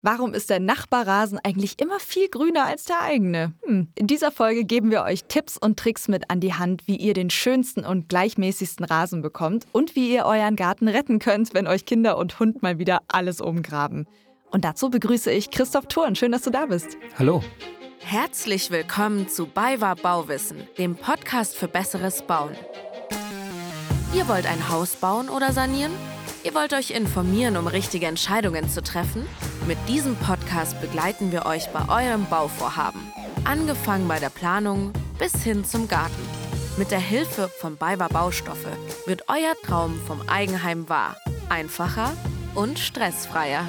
Warum ist der Nachbarrasen eigentlich immer viel grüner als der eigene? Hm. In dieser Folge geben wir euch Tipps und Tricks mit an die Hand, wie ihr den schönsten und gleichmäßigsten Rasen bekommt und wie ihr euren Garten retten könnt, wenn euch Kinder und Hund mal wieder alles umgraben. Und dazu begrüße ich Christoph Thurn. Schön, dass du da bist. Hallo. Herzlich willkommen zu BayWa Bauwissen, dem Podcast für besseres Bauen. Ihr wollt ein Haus bauen oder sanieren? Ihr wollt euch informieren, um richtige Entscheidungen zu treffen? Mit diesem Podcast begleiten wir euch bei eurem Bauvorhaben. Angefangen bei der Planung bis hin zum Garten. Mit der Hilfe von BayWa Baustoffe wird euer Traum vom Eigenheim wahr. Einfacher und stressfreier.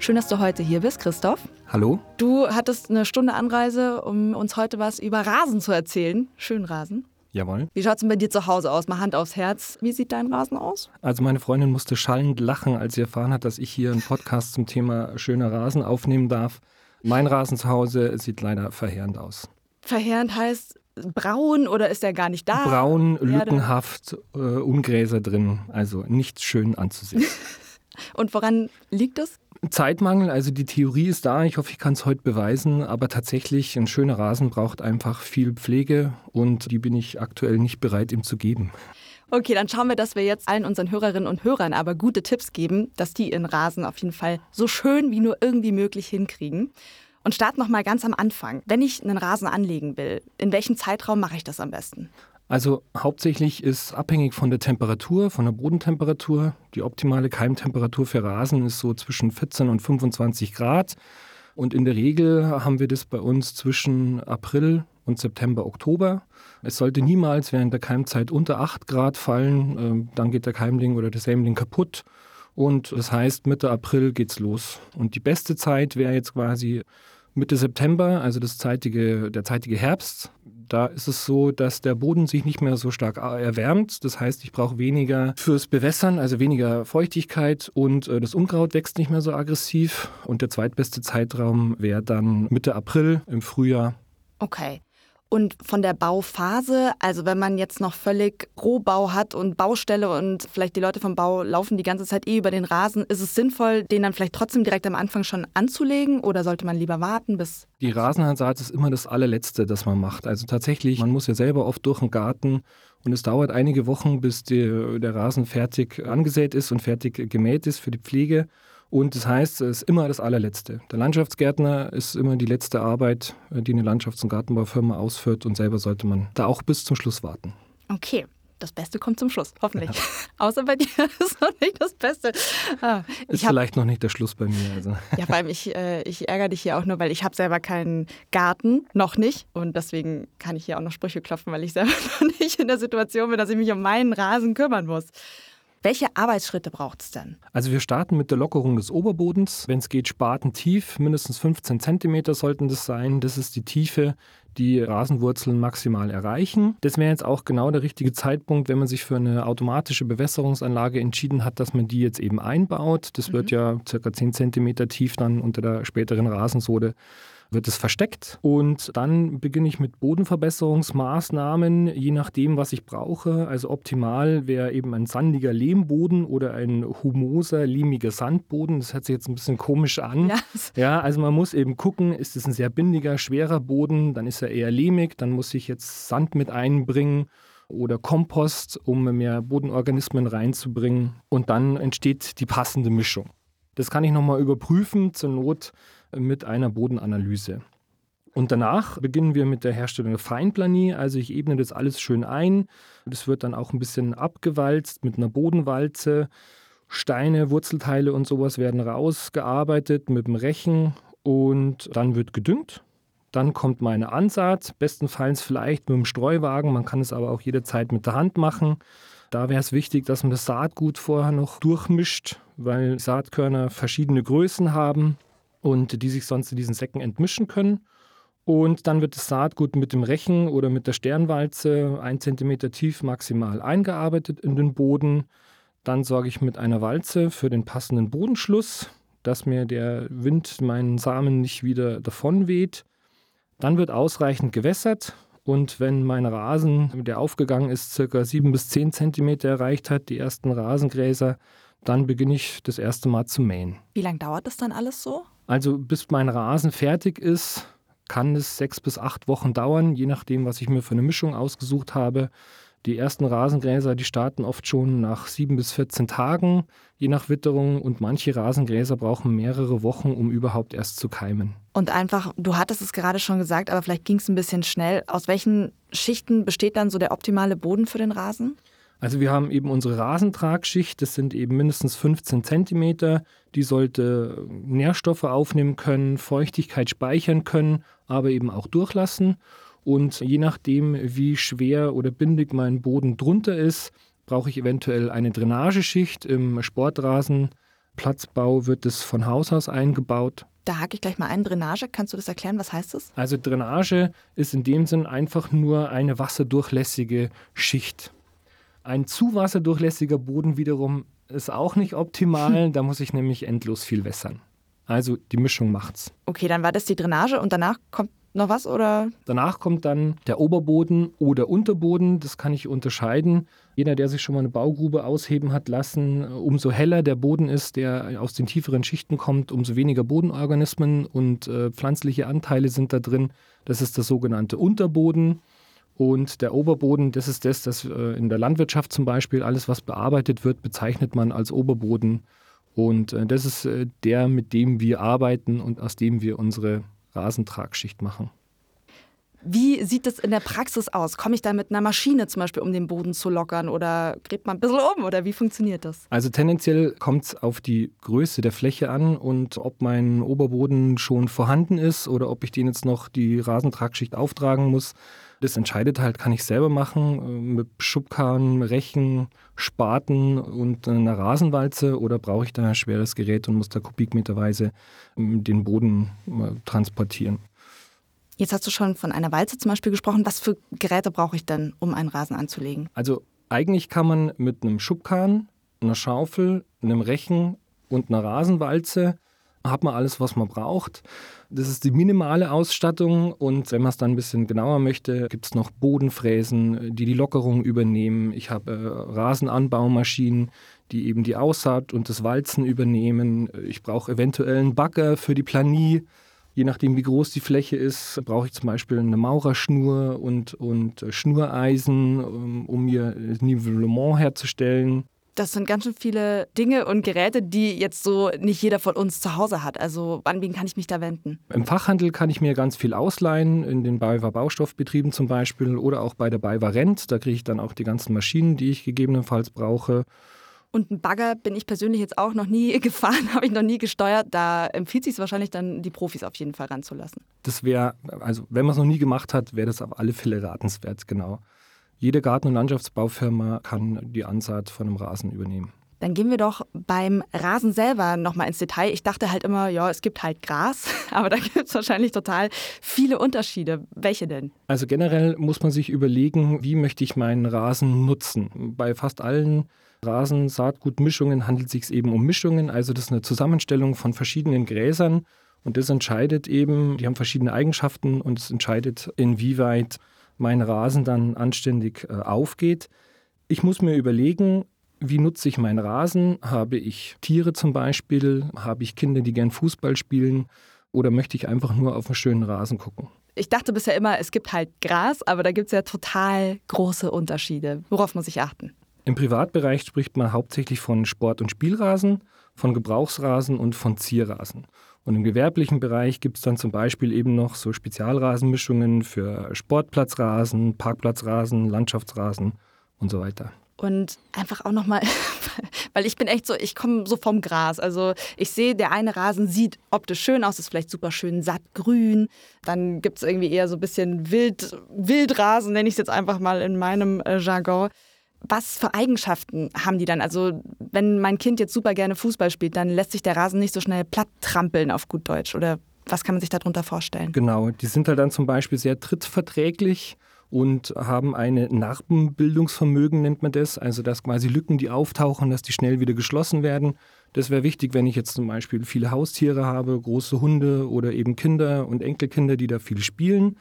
Schön, dass du heute hier bist, Christoph. Hallo. Du hattest eine Stunde Anreise, um uns heute was über Rasen zu erzählen. Schön Rasen. Jawohl. Wie schaut es denn bei dir zu Hause aus? Mal Hand aufs Herz. Wie sieht dein Rasen aus? Also meine Freundin musste schallend lachen, als sie erfahren hat, dass ich hier einen Podcast zum Thema schöner Rasen aufnehmen darf. Mein Rasen zu Hause sieht leider verheerend aus. Verheerend heißt braun oder ist er gar nicht da? Braun, lückenhaft, äh, Ungräser drin. Also nicht schön anzusehen. Und woran liegt das? Zeitmangel, also die Theorie ist da, ich hoffe, ich kann es heute beweisen, aber tatsächlich ein schöner Rasen braucht einfach viel Pflege und die bin ich aktuell nicht bereit, ihm zu geben. Okay, dann schauen wir, dass wir jetzt allen unseren Hörerinnen und Hörern aber gute Tipps geben, dass die ihren Rasen auf jeden Fall so schön wie nur irgendwie möglich hinkriegen. Und starten noch mal ganz am Anfang. Wenn ich einen Rasen anlegen will, in welchem Zeitraum mache ich das am besten? Also hauptsächlich ist abhängig von der Temperatur, von der Bodentemperatur. Die optimale Keimtemperatur für Rasen ist so zwischen 14 und 25 Grad. Und in der Regel haben wir das bei uns zwischen April und September, Oktober. Es sollte niemals während der Keimzeit unter 8 Grad fallen. Ähm, dann geht der Keimling oder der Sämling kaputt. Und das heißt, Mitte April geht's los. Und die beste Zeit wäre jetzt quasi Mitte September, also das zeitige, der zeitige Herbst, da ist es so, dass der Boden sich nicht mehr so stark erwärmt. Das heißt, ich brauche weniger fürs Bewässern, also weniger Feuchtigkeit und äh, das Unkraut wächst nicht mehr so aggressiv. Und der zweitbeste Zeitraum wäre dann Mitte April im Frühjahr. Okay. Und von der Bauphase, also wenn man jetzt noch völlig Rohbau hat und Baustelle und vielleicht die Leute vom Bau laufen die ganze Zeit eh über den Rasen, ist es sinnvoll, den dann vielleicht trotzdem direkt am Anfang schon anzulegen oder sollte man lieber warten bis... Die Rasensaat ist immer das allerletzte, das man macht. Also tatsächlich, man muss ja selber oft durch den Garten und es dauert einige Wochen, bis die, der Rasen fertig angesät ist und fertig gemäht ist für die Pflege. Und das heißt, es ist immer das allerletzte. Der Landschaftsgärtner ist immer die letzte Arbeit, äh, die eine Landschafts- und Gartenbaufirma ausführt und selber sollte man da auch bis zum Schluss warten. Okay. Das Beste kommt zum Schluss, hoffentlich. Ja. Außer bei dir ist noch nicht das Beste. Ah, ist hab, vielleicht noch nicht der Schluss bei mir. Also. Ja, vor allem ich, äh, ich ärgere dich hier auch nur, weil ich habe selber keinen Garten, noch nicht. Und deswegen kann ich hier auch noch Sprüche klopfen, weil ich selber noch nicht in der Situation bin, dass ich mich um meinen Rasen kümmern muss. Welche Arbeitsschritte braucht es denn? Also wir starten mit der Lockerung des Oberbodens. Wenn es geht, spatentief, mindestens 15 cm sollten das sein. Das ist die Tiefe, die Rasenwurzeln maximal erreichen. Das wäre jetzt auch genau der richtige Zeitpunkt, wenn man sich für eine automatische Bewässerungsanlage entschieden hat, dass man die jetzt eben einbaut. Das mhm. wird ja circa 10 cm tief dann unter der späteren Rasensode wird es versteckt und dann beginne ich mit Bodenverbesserungsmaßnahmen, je nachdem, was ich brauche. Also optimal wäre eben ein sandiger Lehmboden oder ein humoser, lehmiger Sandboden. Das hört sich jetzt ein bisschen komisch an. Ja. ja, also man muss eben gucken, ist es ein sehr bindiger, schwerer Boden, dann ist er eher lehmig, dann muss ich jetzt Sand mit einbringen oder Kompost, um mehr Bodenorganismen reinzubringen. Und dann entsteht die passende Mischung. Das kann ich nochmal überprüfen, zur Not mit einer Bodenanalyse. Und danach beginnen wir mit der Herstellung der Feinplanie. Also ich ebne das alles schön ein. Das wird dann auch ein bisschen abgewalzt mit einer Bodenwalze. Steine, Wurzelteile und sowas werden rausgearbeitet mit dem Rechen und dann wird gedüngt. Dann kommt meine Ansaat, bestenfalls vielleicht mit dem Streuwagen, man kann es aber auch jederzeit mit der Hand machen. Da wäre es wichtig, dass man das Saatgut vorher noch durchmischt, weil Saatkörner verschiedene Größen haben und die sich sonst in diesen Säcken entmischen können. Und dann wird das Saatgut mit dem Rechen oder mit der Sternwalze ein Zentimeter tief maximal eingearbeitet in den Boden. Dann sorge ich mit einer Walze für den passenden Bodenschluss, dass mir der Wind meinen Samen nicht wieder davon weht. Dann wird ausreichend gewässert und wenn mein Rasen, der aufgegangen ist, circa 7 bis 10 Zentimeter erreicht hat, die ersten Rasengräser, dann beginne ich das erste Mal zu mähen. Wie lange dauert das dann alles so? Also bis mein Rasen fertig ist, kann es sechs bis acht Wochen dauern, je nachdem, was ich mir für eine Mischung ausgesucht habe. Die ersten Rasengräser, die starten oft schon nach sieben bis 14 Tagen, je nach Witterung. Und manche Rasengräser brauchen mehrere Wochen, um überhaupt erst zu keimen. Und einfach, du hattest es gerade schon gesagt, aber vielleicht ging es ein bisschen schnell. Aus welchen Schichten besteht dann so der optimale Boden für den Rasen? Also wir haben eben unsere Rasentragschicht, das sind eben mindestens 15 Zentimeter. Die sollte Nährstoffe aufnehmen können, Feuchtigkeit speichern können, aber eben auch durchlassen. Und je nachdem, wie schwer oder bindig mein Boden drunter ist, brauche ich eventuell eine Drainageschicht. Im Sportrasenplatzbau wird es von Haus aus eingebaut. Da hake ich gleich mal ein. Drainage, kannst du das erklären? Was heißt das? Also Drainage ist in dem Sinn einfach nur eine wasserdurchlässige Schicht. Ein zu wasserdurchlässiger Boden wiederum ist auch nicht optimal. da muss ich nämlich endlos viel wässern. Also die Mischung macht's. Okay, dann war das die Drainage und danach kommt noch was oder? Danach kommt dann der Oberboden oder Unterboden. Das kann ich unterscheiden. Jeder, der sich schon mal eine Baugrube ausheben hat lassen, umso heller der Boden ist, der aus den tieferen Schichten kommt, umso weniger Bodenorganismen und äh, pflanzliche Anteile sind da drin. Das ist der sogenannte Unterboden. Und der Oberboden, das ist das, das äh, in der Landwirtschaft zum Beispiel, alles, was bearbeitet wird, bezeichnet man als Oberboden. Und äh, das ist äh, der, mit dem wir arbeiten und aus dem wir unsere Rasentragschicht machen. Wie sieht das in der Praxis aus? Komme ich da mit einer Maschine zum Beispiel, um den Boden zu lockern oder gräbt man ein bisschen um oder wie funktioniert das? Also tendenziell kommt es auf die Größe der Fläche an und ob mein Oberboden schon vorhanden ist oder ob ich den jetzt noch die Rasentragschicht auftragen muss. Das entscheidet halt, kann ich selber machen äh, mit Schubkarren, Rechen, Spaten und einer Rasenwalze oder brauche ich da ein schweres Gerät und muss da kubikmeterweise ähm, den Boden äh, transportieren. Jetzt hast du schon von einer Walze zum Beispiel gesprochen. Was für Geräte brauche ich denn, um einen Rasen anzulegen? Also eigentlich kann man mit einem Schubkarren, einer Schaufel, einem Rechen und einer Rasenwalze hat man alles, was man braucht. Das ist die minimale Ausstattung und wenn man es dann ein bisschen genauer möchte, gibt es noch Bodenfräsen, die die Lockerung übernehmen. Ich habe äh, Rasenanbaumaschinen, die eben die Aussaat und das Walzen übernehmen. Ich brauche eventuell einen Bagger für die Planie. Je nachdem, wie groß die Fläche ist, brauche ich zum Beispiel eine Maurerschnur und, und Schnureisen, um, um mir Nivellement herzustellen das sind ganz schön viele Dinge und Geräte, die jetzt so nicht jeder von uns zu Hause hat. Also an wen kann ich mich da wenden? Im Fachhandel kann ich mir ganz viel ausleihen, in den BayWa Baustoffbetrieben zum Beispiel oder auch bei der BayWa Rent. Da kriege ich dann auch die ganzen Maschinen, die ich gegebenenfalls brauche. Und ein Bagger bin ich persönlich jetzt auch noch nie gefahren, habe ich noch nie gesteuert. Da empfiehlt sich es wahrscheinlich dann, die Profis auf jeden Fall ranzulassen. Das wäre, also wenn man es noch nie gemacht hat, wäre das auf alle Fälle ratenswert, genau. Jede Garten- und Landschaftsbaufirma kann die Ansaat von einem Rasen übernehmen. Dann gehen wir doch beim Rasen selber nochmal ins Detail. Ich dachte halt immer, ja, es gibt halt Gras, aber da gibt es wahrscheinlich total viele Unterschiede. Welche denn? Also generell muss man sich überlegen, wie möchte ich meinen Rasen nutzen. Bei fast allen Rasen-Saatgutmischungen handelt es sich eben um Mischungen. Also das ist eine Zusammenstellung von verschiedenen Gräsern und das entscheidet eben, die haben verschiedene Eigenschaften und es entscheidet, inwieweit mein Rasen dann anständig äh, aufgeht. Ich muss mir überlegen, wie nutze ich meinen Rasen? Habe ich Tiere zum Beispiel? Habe ich Kinder, die gern Fußball spielen? Oder möchte ich einfach nur auf einen schönen Rasen gucken? Ich dachte bisher immer, es gibt halt Gras, aber da gibt es ja total große Unterschiede. Worauf muss ich achten? Im Privatbereich spricht man hauptsächlich von Sport- und Spielrasen, von Gebrauchsrasen und von Zierrasen. Und im gewerblichen Bereich gibt es dann zum Beispiel eben noch so Spezialrasenmischungen für Sportplatzrasen, Parkplatzrasen, Landschaftsrasen und so weiter. Und einfach auch nochmal, weil ich bin echt so, ich komme so vom Gras. Also ich sehe, der eine Rasen sieht optisch schön aus, ist vielleicht super schön sattgrün. Dann gibt es irgendwie eher so ein bisschen Wild, Wildrasen, nenne ich es jetzt einfach mal in meinem äh, Jargon. Was für Eigenschaften haben die dann? Also, wenn mein Kind jetzt super gerne Fußball spielt, dann lässt sich der Rasen nicht so schnell platt trampeln auf gut Deutsch. Oder was kann man sich darunter vorstellen? Genau, die sind halt dann zum Beispiel sehr trittverträglich und haben ein Narbenbildungsvermögen, nennt man das. Also, dass quasi Lücken, die auftauchen, dass die schnell wieder geschlossen werden. Das wäre wichtig, wenn ich jetzt zum Beispiel viele Haustiere habe, große Hunde oder eben Kinder und Enkelkinder, die da viel spielen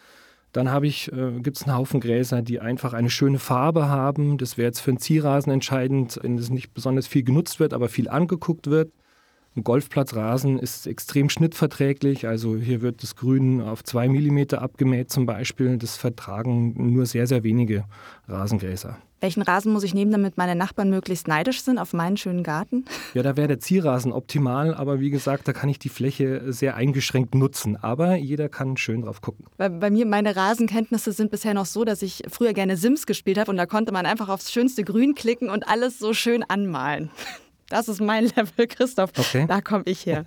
Dann äh, gibt es einen Haufen Gräser, die einfach eine schöne Farbe haben. Das wäre jetzt für einen Zierrasen entscheidend, wenn es nicht besonders viel genutzt wird, aber viel angeguckt wird. Ein Golfplatzrasen ist extrem schnittverträglich, also hier wird das Grün auf zwei Millimeter abgemäht zum Beispiel. Das vertragen nur sehr, sehr wenige Rasengräser. Welchen Rasen muss ich nehmen, damit meine Nachbarn möglichst neidisch sind auf meinen schönen Garten? Ja, da wäre der Zierrasen optimal, aber wie gesagt, da kann ich die Fläche sehr eingeschränkt nutzen. Aber jeder kann schön drauf gucken. Bei, bei mir, meine Rasenkenntnisse sind bisher noch so, dass ich früher gerne Sims gespielt habe und da konnte man einfach aufs schönste Grün klicken und alles so schön anmalen. Das ist mein Level, Christoph. Okay. Da komme ich her.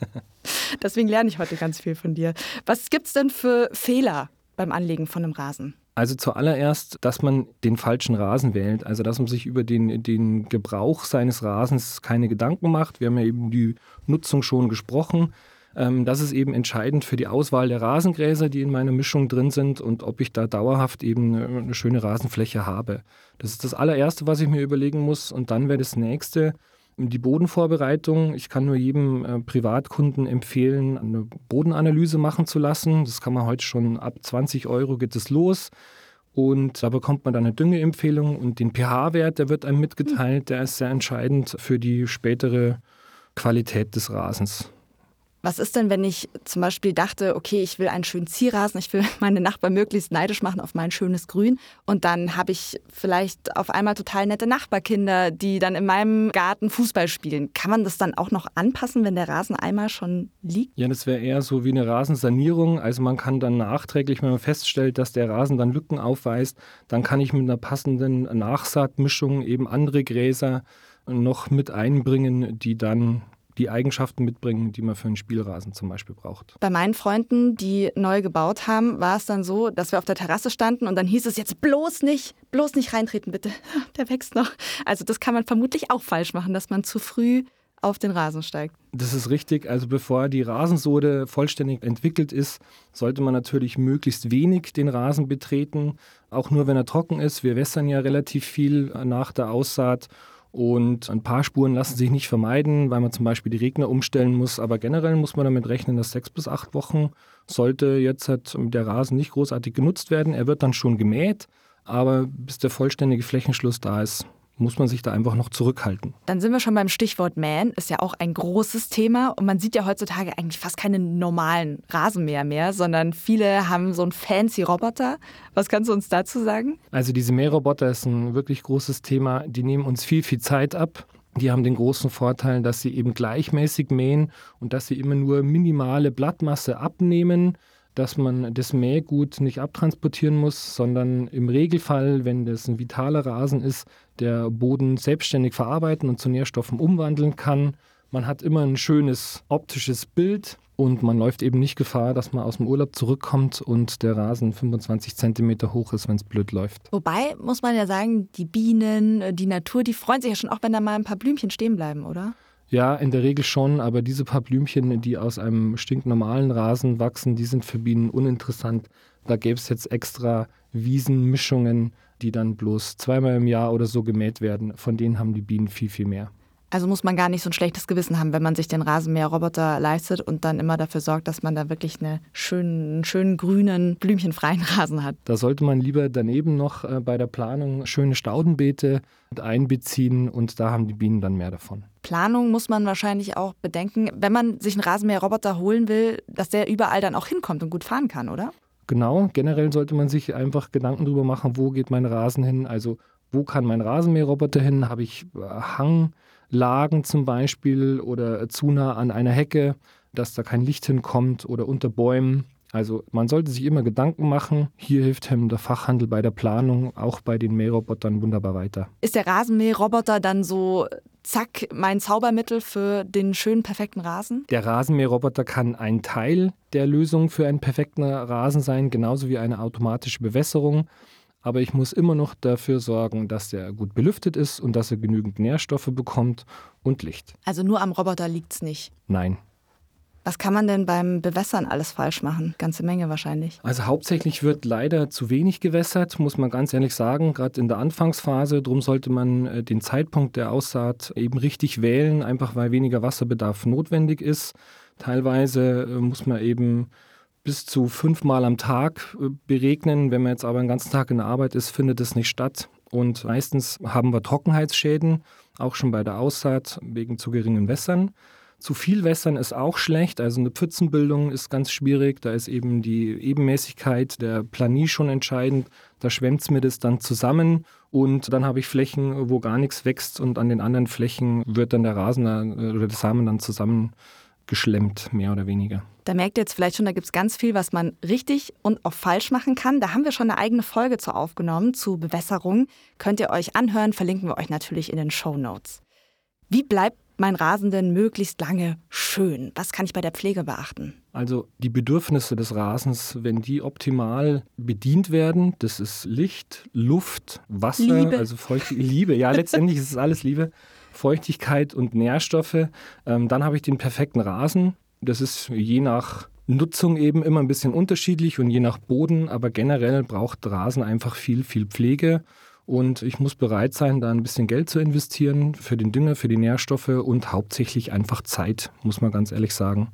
Deswegen lerne ich heute ganz viel von dir. Was gibt es denn für Fehler beim Anlegen von einem Rasen? Also zuallererst, dass man den falschen Rasen wählt, also dass man sich über den, den Gebrauch seines Rasens keine Gedanken macht. Wir haben ja eben die Nutzung schon gesprochen. Ähm, das ist eben entscheidend für die Auswahl der Rasengräser, die in meiner Mischung drin sind und ob ich da dauerhaft eben eine schöne Rasenfläche habe. Das ist das allererste, was ich mir überlegen muss. Und dann wäre das nächste, die Bodenvorbereitung. Ich kann nur jedem äh, Privatkunden empfehlen, eine Bodenanalyse machen zu lassen. Das kann man heute schon ab 20 Euro geht es los. Und da bekommt man dann eine Düngeempfehlung und den pH-Wert, der wird einem mitgeteilt, der ist sehr entscheidend für die spätere Qualität des Rasens. Was ist denn, wenn ich zum Beispiel dachte, okay, ich will einen schönen Zierrasen, ich will meine Nachbarn möglichst neidisch machen auf mein schönes Grün und dann habe ich vielleicht auf einmal total nette Nachbarkinder, die dann in meinem Garten Fußball spielen. Kann man das dann auch noch anpassen, wenn der Rasen einmal schon liegt? Ja, das wäre eher so wie eine Rasensanierung. Also man kann dann nachträglich, wenn man feststellt, dass der Rasen dann Lücken aufweist, dann kann ich mit einer passenden Nachsaatmischung eben andere Gräser noch mit einbringen, die dann die Eigenschaften mitbringen, die man für einen Spielrasen zum Beispiel braucht. Bei meinen Freunden, die neu gebaut haben, war es dann so, dass wir auf der Terrasse standen und dann hieß es jetzt bloß nicht, bloß nicht reintreten, bitte. Der wächst noch. Also das kann man vermutlich auch falsch machen, dass man zu früh auf den Rasen steigt. Das ist richtig. Also bevor die Rasensohle vollständig entwickelt ist, sollte man natürlich möglichst wenig den Rasen betreten. Auch nur wenn er trocken ist. Wir wässern ja relativ viel nach der Aussaat und ein paar Spuren lassen sich nicht vermeiden, weil man zum Beispiel die Regner umstellen muss. Aber generell muss man damit rechnen, dass sechs bis acht Wochen sollte jetzt halt der Rasen nicht großartig genutzt werden. Er wird dann schon gemäht, aber bis der vollständige Flächenschluss da ist, muss man sich da einfach noch zurückhalten. Dann sind wir schon beim Stichwort Man, ist ja auch ein großes Thema und man sieht ja heutzutage eigentlich fast keine normalen Rasenmäher mehr, sondern viele haben so einen fancy Roboter. Was kannst du uns dazu sagen? Also diese Mähroboter ist ein wirklich großes Thema, die nehmen uns viel, viel Zeit ab. Die haben den großen Vorteil, dass sie eben gleichmäßig mähen und dass sie immer nur minimale Blattmasse abnehmen dass man das Mähgut nicht abtransportieren muss, sondern im Regelfall, wenn das ein vitaler Rasen ist, der Boden selbstständig verarbeiten und zu Nährstoffen umwandeln kann. Man hat immer ein schönes optisches Bild und man läuft eben nicht Gefahr, dass man aus dem Urlaub zurückkommt und der Rasen 25 Zentimeter hoch ist, wenn es blöd läuft. Wobei, muss man ja sagen, die Bienen, die Natur, die freuen sich ja schon auch, wenn da mal ein paar Blümchen stehen bleiben, oder? Ja, in der Regel schon, aber diese paar Blümchen, die aus einem stinknormalen Rasen wachsen, die sind für Bienen uninteressant. Da gäbe es jetzt extra Wiesenmischungen, die dann bloß zweimal im Jahr oder so gemäht werden. Von denen haben die Bienen viel, viel mehr. Also muss man gar nicht so ein schlechtes Gewissen haben, wenn man sich den Rasenmäherroboter leistet und dann immer dafür sorgt, dass man da wirklich eine schönen, einen schönen grünen, blümchenfreien Rasen hat. Da sollte man lieber daneben noch äh, bei der Planung schöne Staudenbeete einbeziehen und da haben die Bienen dann mehr davon. Planung muss man wahrscheinlich auch bedenken, wenn man sich einen Rasenmäherroboter holen will, dass der überall dann auch hinkommt und gut fahren kann, oder? Genau, generell sollte man sich einfach Gedanken darüber machen, wo geht mein Rasen hin, also wo kann mein Rasenmäherroboter hin, habe ich äh, Hang Lagen zum Beispiel oder zu nah an einer Hecke, dass da kein Licht hinkommt oder unter Bäumen. Also man sollte sich immer Gedanken machen. Hier hilft hem der Fachhandel bei der Planung, auch bei den Mährobotern wunderbar weiter. Ist der Rasenmäherroboter dann so, zack, mein Zaubermittel für den schönen, perfekten Rasen? Der Rasenmäherroboter kann ein Teil der Lösung für einen perfekten Rasen sein, genauso wie eine automatische Bewässerung aber ich muss immer noch dafür sorgen, dass der gut belüftet ist und dass er genügend Nährstoffe bekommt und Licht. Also nur am Roboter liegt es nicht? Nein. Was kann man denn beim Bewässern alles falsch machen? Ganze Menge wahrscheinlich. Also hauptsächlich wird leider zu wenig gewässert, muss man ganz ehrlich sagen, gerade in der Anfangsphase. Darum sollte man äh, den Zeitpunkt der Aussaat eben richtig wählen, einfach weil weniger Wasserbedarf notwendig ist. Teilweise äh, muss man eben bis zu fünfmal am Tag äh, beregnen. Wenn man jetzt aber den ganzen Tag in der Arbeit ist, findet das nicht statt. Und meistens haben wir Trockenheitsschäden, auch schon bei der Aussaat wegen zu geringen Wässern. Zu viel Wässern ist auch schlecht, also eine Pfützenbildung ist ganz schwierig. Da ist eben die Ebenmäßigkeit der Planie schon entscheidend. Da schwemmt es mir das dann zusammen und dann habe ich Flächen, wo gar nichts wächst und an den anderen Flächen wird dann der Rasen äh, oder der Samen dann zusammengeschlemmt, mehr oder weniger. Da merkt ihr jetzt vielleicht schon, da gibt es ganz viel, was man richtig und auch falsch machen kann. Da haben wir schon eine eigene Folge zu aufgenommen, zu Bewässerung. Könnt ihr euch anhören, verlinken wir euch natürlich in den Show Notes. Wie bleibt mein Rasen denn möglichst lange schön? Was kann ich bei der Pflege beachten? Also die Bedürfnisse des Rasens, wenn die optimal bedient werden, das ist Licht, Luft, Wasser, Liebe. also Feucht Liebe. Ja, letztendlich ist es alles Liebe, Feuchtigkeit und Nährstoffe. Ähm, dann habe ich den perfekten Rasen. Das ist je nach Nutzung eben immer ein bisschen unterschiedlich und je nach Boden, aber generell braucht Rasen einfach viel, viel Pflege. Und ich muss bereit sein, da ein bisschen Geld zu investieren für den Dünger, für die Nährstoffe und hauptsächlich einfach Zeit, muss man ganz ehrlich sagen.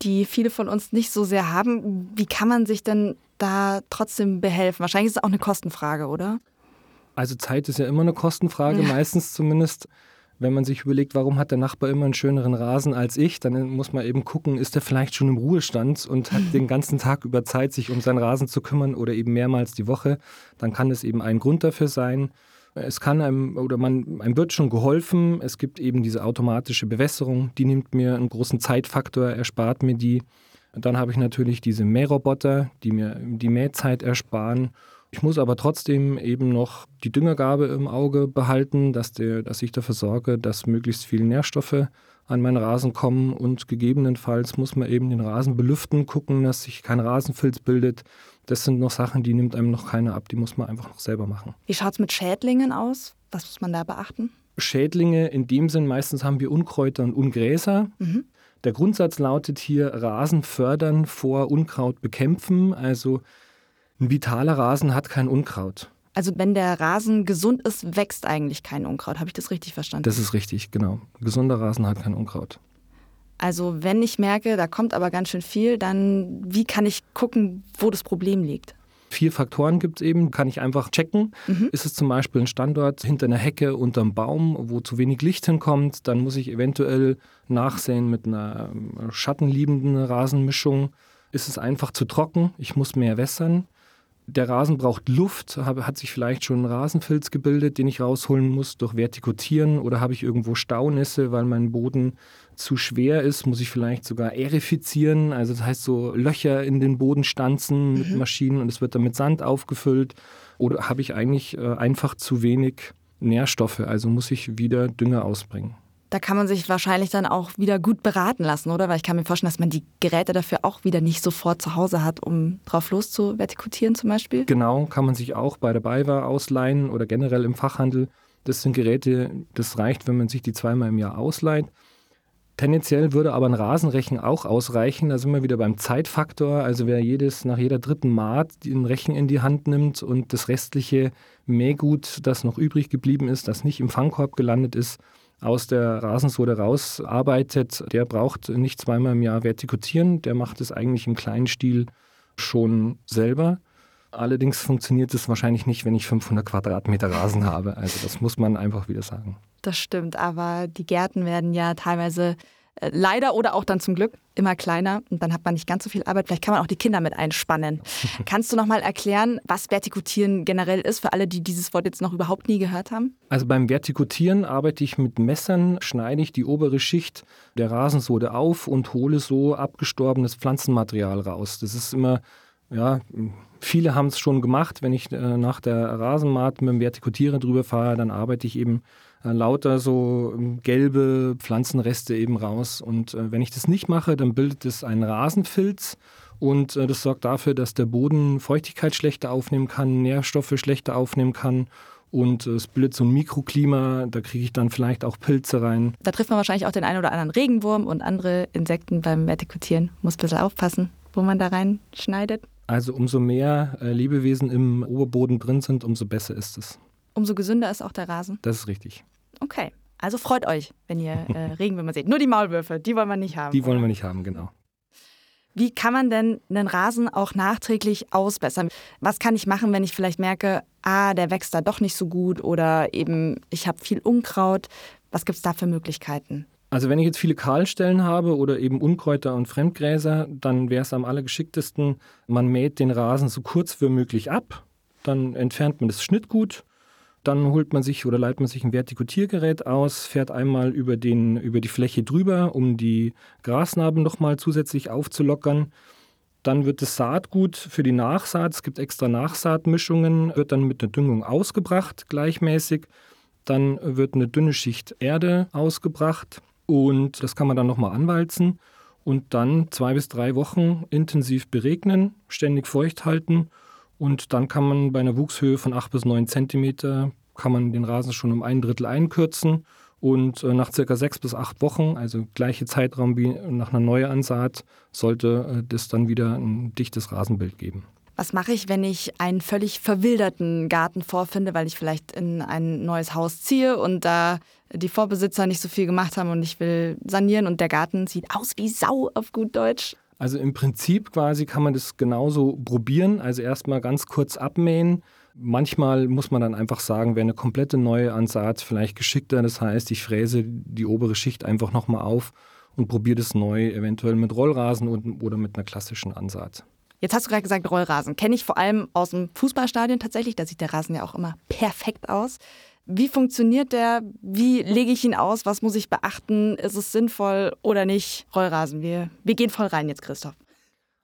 Die viele von uns nicht so sehr haben. Wie kann man sich denn da trotzdem behelfen? Wahrscheinlich ist es auch eine Kostenfrage, oder? Also Zeit ist ja immer eine Kostenfrage, Ja. meistens zumindest. Wenn man sich überlegt, warum hat der Nachbar immer einen schöneren Rasen als ich, dann muss man eben gucken, ist er vielleicht schon im Ruhestand und hat den ganzen Tag über Zeit, sich um seinen Rasen zu kümmern oder eben mehrmals die Woche. Dann kann es eben ein Grund dafür sein. Es kann einem oder man, einem wird schon geholfen. Es gibt eben diese automatische Bewässerung, die nimmt mir einen großen Zeitfaktor, erspart mir die. Dann habe ich natürlich diese Mähroboter, die mir die Mähzeit ersparen. Ich muss aber trotzdem eben noch die Düngergabe im Auge behalten, dass, der, dass ich dafür sorge, dass möglichst viele Nährstoffe an meinen Rasen kommen und gegebenenfalls muss man eben den Rasen belüften, gucken, dass sich kein Rasenfilz bildet. Das sind noch Sachen, die nimmt einem noch keiner ab, die muss man einfach noch selber machen. Wie schaut es mit Schädlingen aus? Was muss man da beachten? Schädlinge in dem Sinn, meistens haben wir Unkräuter und Ungräser. Mhm. Der Grundsatz lautet hier Rasen fördern vor Unkraut bekämpfen. Also ein vitaler Rasen hat kein Unkraut. Also wenn der Rasen gesund ist, wächst eigentlich kein Unkraut. Habe ich das richtig verstanden? Das ist richtig, genau. Gesunder Rasen hat kein Unkraut. also wenn ich merke, da kommt aber ganz schön viel, dann wie kann ich gucken, wo das Problem liegt? Vier Faktoren gibt es eben, kann ich einfach checken. Mhm. Ist es zum Beispiel ein Standort hinter einer Hecke, unterm Baum, wo zu wenig Licht hinkommt, dann muss ich eventuell nachsehen mit einer ähm, schattenliebenden Rasenmischung. Ist es einfach zu trocken? Ich muss mehr wässern. Der Rasen braucht Luft. Hat sich vielleicht schon ein Rasenfilz gebildet, den ich rausholen muss durch Vertikutieren? Oder habe ich irgendwo Staunässe, weil mein Boden zu schwer ist? Muss ich vielleicht sogar erifizieren? Also das heißt so Löcher in den Boden stanzen mit Maschinen und es wird dann mit Sand aufgefüllt. Oder habe ich eigentlich äh, einfach zu wenig Nährstoffe? Also muss ich wieder Dünger ausbringen. Da kann man sich wahrscheinlich dann auch wieder gut beraten lassen, oder? Weil ich kann mir vorstellen, dass man die Geräte dafür auch wieder nicht sofort zu Hause hat, um drauf loszuvertikutieren zum Beispiel. Genau, kann man sich auch bei der BayWa ausleihen oder generell im Fachhandel. Das sind Geräte, das reicht, wenn man sich die zweimal im Jahr ausleiht. Tendenziell würde aber ein Rasenrechen auch ausreichen. Da sind wir wieder beim Zeitfaktor. Also wer jedes nach jeder dritten Maat den Rechen in die Hand nimmt und das restliche Mähgut, das noch übrig geblieben ist, das nicht im Fangkorb gelandet ist, aus der Rasensohle rausarbeitet, der braucht nicht zweimal im Jahr vertikutieren. Der macht es eigentlich im kleinen Stil schon selber. Allerdings funktioniert es wahrscheinlich nicht, wenn ich 500 Quadratmeter Rasen habe. Also das muss man einfach wieder sagen. Das stimmt, aber die Gärten werden ja teilweise leider oder auch dann zum Glück immer kleiner und dann hat man nicht ganz so viel Arbeit. Vielleicht kann man auch die Kinder mit einspannen. Kannst du noch mal erklären, was Vertikutieren generell ist für alle, die dieses Wort jetzt noch überhaupt nie gehört haben? Also beim Vertikutieren arbeite ich mit Messern, schneide ich die obere Schicht der Rasensohle auf und hole so abgestorbenes Pflanzenmaterial raus. Das ist immer, ja, viele haben es schon gemacht. Wenn ich äh, nach der Rasenmaat mit dem Vertikutierer drüber fahre, dann arbeite ich eben äh, lauter so ähm, gelbe Pflanzenreste eben raus. Und äh, wenn ich das nicht mache, dann bildet es einen Rasenfilz. Und äh, das sorgt dafür, dass der Boden Feuchtigkeit schlechter aufnehmen kann, Nährstoffe schlechter aufnehmen kann. Und es bildet so ein Mikroklima, da kriege ich dann vielleicht auch Pilze rein. Da trifft man wahrscheinlich auch den einen oder anderen Regenwurm und andere Insekten beim Vertikutieren. Muss ein bisschen aufpassen, wo man da reinschneidet. Also umso mehr Lebewesen im Oberboden drin sind, umso besser ist es. Umso gesünder ist auch der Rasen. Das ist richtig. Okay, also freut euch, wenn ihr äh, Regenwürmer seht. Nur die Maulwürfe, die wollen wir nicht haben. Die wollen wir nicht haben, genau. Wie kann man denn einen Rasen auch nachträglich ausbessern? Was kann ich machen, wenn ich vielleicht merke, ah, der wächst da doch nicht so gut oder eben ich habe viel Unkraut? Was gibt es da für Möglichkeiten? Also wenn ich jetzt viele Kahlstellen habe oder eben Unkräuter und Fremdgräser, dann wäre es am allergeschicktesten, man mäht den Rasen so kurz wie möglich ab, dann entfernt man das Schnittgut, dann holt man sich oder leitet man sich ein Vertikutiergerät aus, fährt einmal über, den, über die Fläche drüber, um die Grasnarben nochmal zusätzlich aufzulockern. Dann wird das Saatgut für die Nachsaat, es gibt extra Nachsaatmischungen, wird dann mit der Düngung ausgebracht gleichmäßig. Dann wird eine dünne Schicht Erde ausgebracht und das kann man dann nochmal anwalzen und dann zwei bis drei Wochen intensiv beregnen, ständig feucht halten und dann kann man bei einer Wuchshöhe von acht bis neun Zentimeter kann man den Rasen schon um ein Drittel einkürzen und äh, nach circa sechs bis acht Wochen, also gleiche Zeitraum wie nach einer Neuansaat, sollte äh, das dann wieder ein dichtes Rasenbild geben. Was mache ich, wenn ich einen völlig verwilderten Garten vorfinde, weil ich vielleicht in ein neues Haus ziehe und da die Vorbesitzer nicht so viel gemacht haben und ich will sanieren und der Garten sieht aus wie Sau auf gut Deutsch? Also im Prinzip quasi kann man das genauso probieren. Also erstmal ganz kurz abmähen. Manchmal muss man dann einfach sagen, wäre eine komplette neue Ansaat vielleicht geschickter. Das heißt, ich fräse die obere Schicht einfach nochmal auf und probiere das neu, eventuell mit Rollrasen oder mit einer klassischen Ansaat. Jetzt hast du gerade gesagt, Rollrasen. Kenne ich vor allem aus dem Fußballstadion tatsächlich. Da sieht der Rasen ja auch immer perfekt aus. Wie funktioniert der? Wie lege ich ihn aus? Was muss ich beachten? Ist es sinnvoll oder nicht? Rollrasen. Wir, wir gehen voll rein jetzt, Christoph.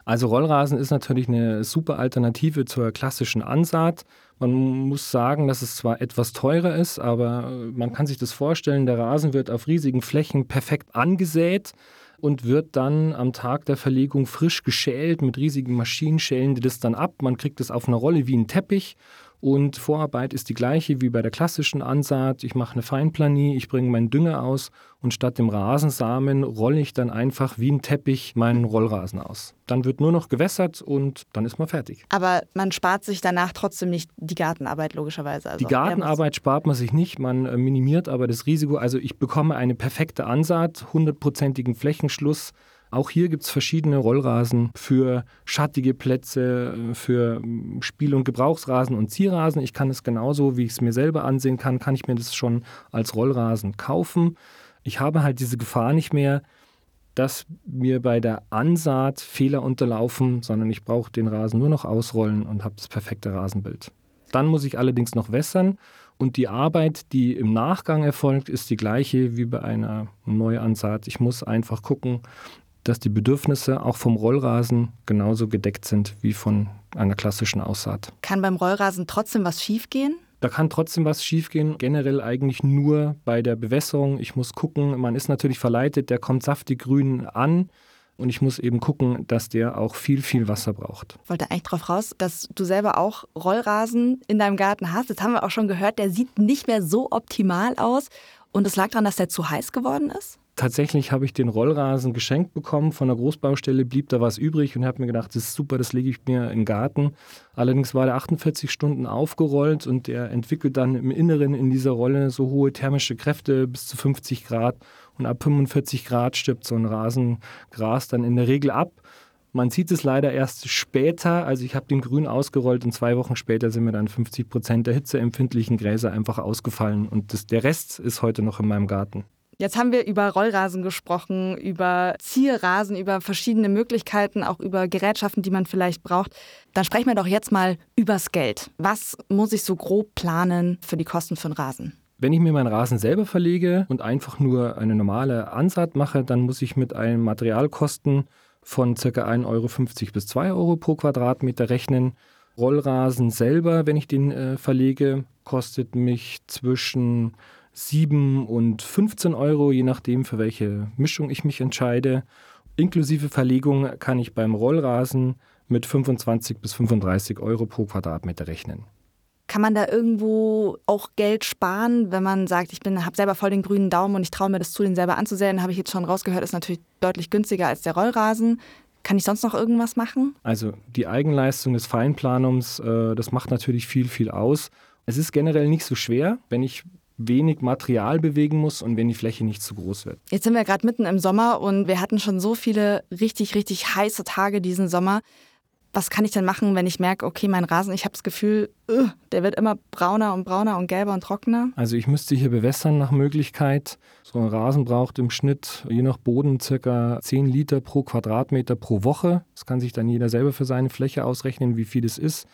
Also Rollrasen ist natürlich eine super Alternative zur klassischen Ansaat. Man muss sagen, dass es zwar etwas teurer ist, aber man kann sich das vorstellen, der Rasen wird auf riesigen Flächen perfekt angesät und wird dann am Tag der Verlegung frisch geschält mit riesigen Maschinen, schälen die das dann ab. Man kriegt es auf einer Rolle wie ein Teppich und Vorarbeit ist die gleiche wie bei der klassischen Ansaat. Ich mache eine Feinplanie, ich bringe meinen Dünger aus und statt dem Rasensamen rolle ich dann einfach wie ein Teppich meinen Rollrasen aus. Dann wird nur noch gewässert und dann ist man fertig. Aber man spart sich danach trotzdem nicht die Gartenarbeit logischerweise. Also die Gartenarbeit spart man sich nicht, man äh, minimiert aber das Risiko. Also ich bekomme eine perfekte Ansaat, hundertprozentigen Flächenschluss auch hier gibt es verschiedene Rollrasen für schattige Plätze, für Spiel- und Gebrauchsrasen und Zierrasen. Ich kann es genauso, wie ich es mir selber ansehen kann, kann ich mir das schon als Rollrasen kaufen. Ich habe halt diese Gefahr nicht mehr, dass mir bei der Ansaat Fehler unterlaufen, sondern ich brauche den Rasen nur noch ausrollen und habe das perfekte Rasenbild. Dann muss ich allerdings noch wässern und die Arbeit, die im Nachgang erfolgt, ist die gleiche wie bei einer Neuansaat. Ich muss einfach gucken, dass die Bedürfnisse auch vom Rollrasen genauso gedeckt sind wie von einer klassischen Aussaat. Kann beim Rollrasen trotzdem was schiefgehen? Da kann trotzdem was schiefgehen. Generell eigentlich nur bei der Bewässerung. Ich muss gucken, man ist natürlich verleitet, der kommt saftig grün an. Und ich muss eben gucken, dass der auch viel, viel Wasser braucht. Ich wollte eigentlich darauf raus, dass du selber auch Rollrasen in deinem Garten hast. Das haben wir auch schon gehört, der sieht nicht mehr so optimal aus. Und es lag daran, dass der zu heiß geworden ist? Tatsächlich habe ich den Rollrasen geschenkt bekommen. Von der Großbaustelle blieb da was übrig und habe mir gedacht, das ist super, das lege ich mir in den Garten. Allerdings war der 48 Stunden aufgerollt und der entwickelt dann im Inneren in dieser Rolle so hohe thermische Kräfte bis zu 50 Grad. Und ab 45 Grad stirbt so ein Rasengras dann in der Regel ab. Man sieht es leider erst später. Also ich habe den Grün ausgerollt und zwei Wochen später sind mir dann 50 Prozent der hitzeempfindlichen Gräser einfach ausgefallen. Und das, der Rest ist heute noch in meinem Garten. Jetzt haben wir über Rollrasen gesprochen, über Zierrasen, über verschiedene Möglichkeiten, auch über Gerätschaften, die man vielleicht braucht. Dann sprechen wir doch jetzt mal übers Geld. Was muss ich so grob planen für die Kosten für einen Rasen? Wenn ich mir meinen Rasen selber verlege und einfach nur eine normale Ansaat mache, dann muss ich mit einem Materialkosten von ca. 1,50 Euro bis 2 Euro pro Quadratmeter rechnen. Rollrasen selber, wenn ich den äh, verlege, kostet mich zwischen 7 und 15 Euro, je nachdem, für welche Mischung ich mich entscheide. Inklusive Verlegung kann ich beim Rollrasen mit 25 bis 35 Euro pro Quadratmeter rechnen. Kann man da irgendwo auch Geld sparen, wenn man sagt, ich habe selber voll den grünen Daumen und ich traue mir das zu, den selber anzusehen? Habe ich jetzt schon rausgehört, ist natürlich deutlich günstiger als der Rollrasen. Kann ich sonst noch irgendwas machen? Also die Eigenleistung des Feinplanums, äh, das macht natürlich viel, viel aus. Es ist generell nicht so schwer, wenn ich wenig Material bewegen muss und wenn die Fläche nicht zu groß wird. Jetzt sind wir gerade mitten im Sommer und wir hatten schon so viele richtig, richtig heiße Tage diesen Sommer. Was kann ich denn machen, wenn ich merke, okay, mein Rasen, ich habe das Gefühl, uh, der wird immer brauner und brauner und gelber und trockener? Also ich müsste hier bewässern nach Möglichkeit. So ein Rasen braucht im Schnitt je nach Boden circa 10 Liter pro Quadratmeter pro Woche. Das kann sich dann jeder selber für seine Fläche ausrechnen, wie viel es ist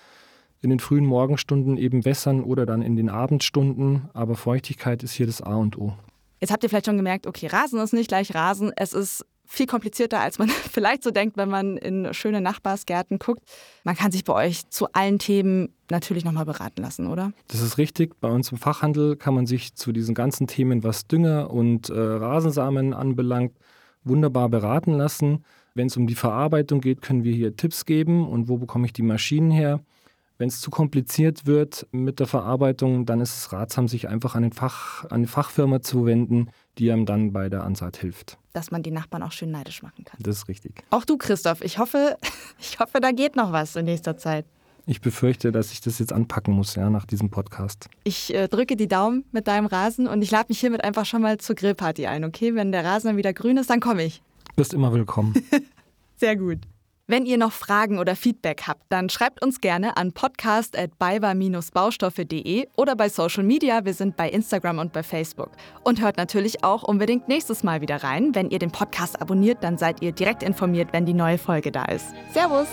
in den frühen Morgenstunden eben wässern oder dann in den Abendstunden. Aber Feuchtigkeit ist hier das A und O. Jetzt habt ihr vielleicht schon gemerkt, okay, Rasen ist nicht gleich Rasen. Es ist viel komplizierter, als man vielleicht so denkt, wenn man in schöne Nachbarsgärten guckt. Man kann sich bei euch zu allen Themen natürlich nochmal beraten lassen, oder? Das ist richtig. Bei uns im Fachhandel kann man sich zu diesen ganzen Themen, was Dünger und äh, Rasensamen anbelangt, wunderbar beraten lassen. Wenn es um die Verarbeitung geht, können wir hier Tipps geben und wo bekomme ich die Maschinen her. Wenn es zu kompliziert wird mit der Verarbeitung, dann ist es ratsam, sich einfach an, den Fach, an eine Fachfirma zu wenden, die einem dann bei der Ansaat hilft. Dass man die Nachbarn auch schön neidisch machen kann. Das ist richtig. Auch du, Christoph, ich hoffe, ich hoffe, da geht noch was in nächster Zeit. Ich befürchte, dass ich das jetzt anpacken muss, ja, nach diesem Podcast. Ich äh, drücke die Daumen mit deinem Rasen und ich lade mich hiermit einfach schon mal zur Grillparty ein, okay? Wenn der Rasen dann wieder grün ist, dann komme ich. Du bist immer willkommen. Sehr gut. Wenn ihr noch Fragen oder Feedback habt, dann schreibt uns gerne an podcast.balva-baustoffe.de oder bei Social Media. Wir sind bei Instagram und bei Facebook. Und hört natürlich auch unbedingt nächstes Mal wieder rein. Wenn ihr den Podcast abonniert, dann seid ihr direkt informiert, wenn die neue Folge da ist. Servus!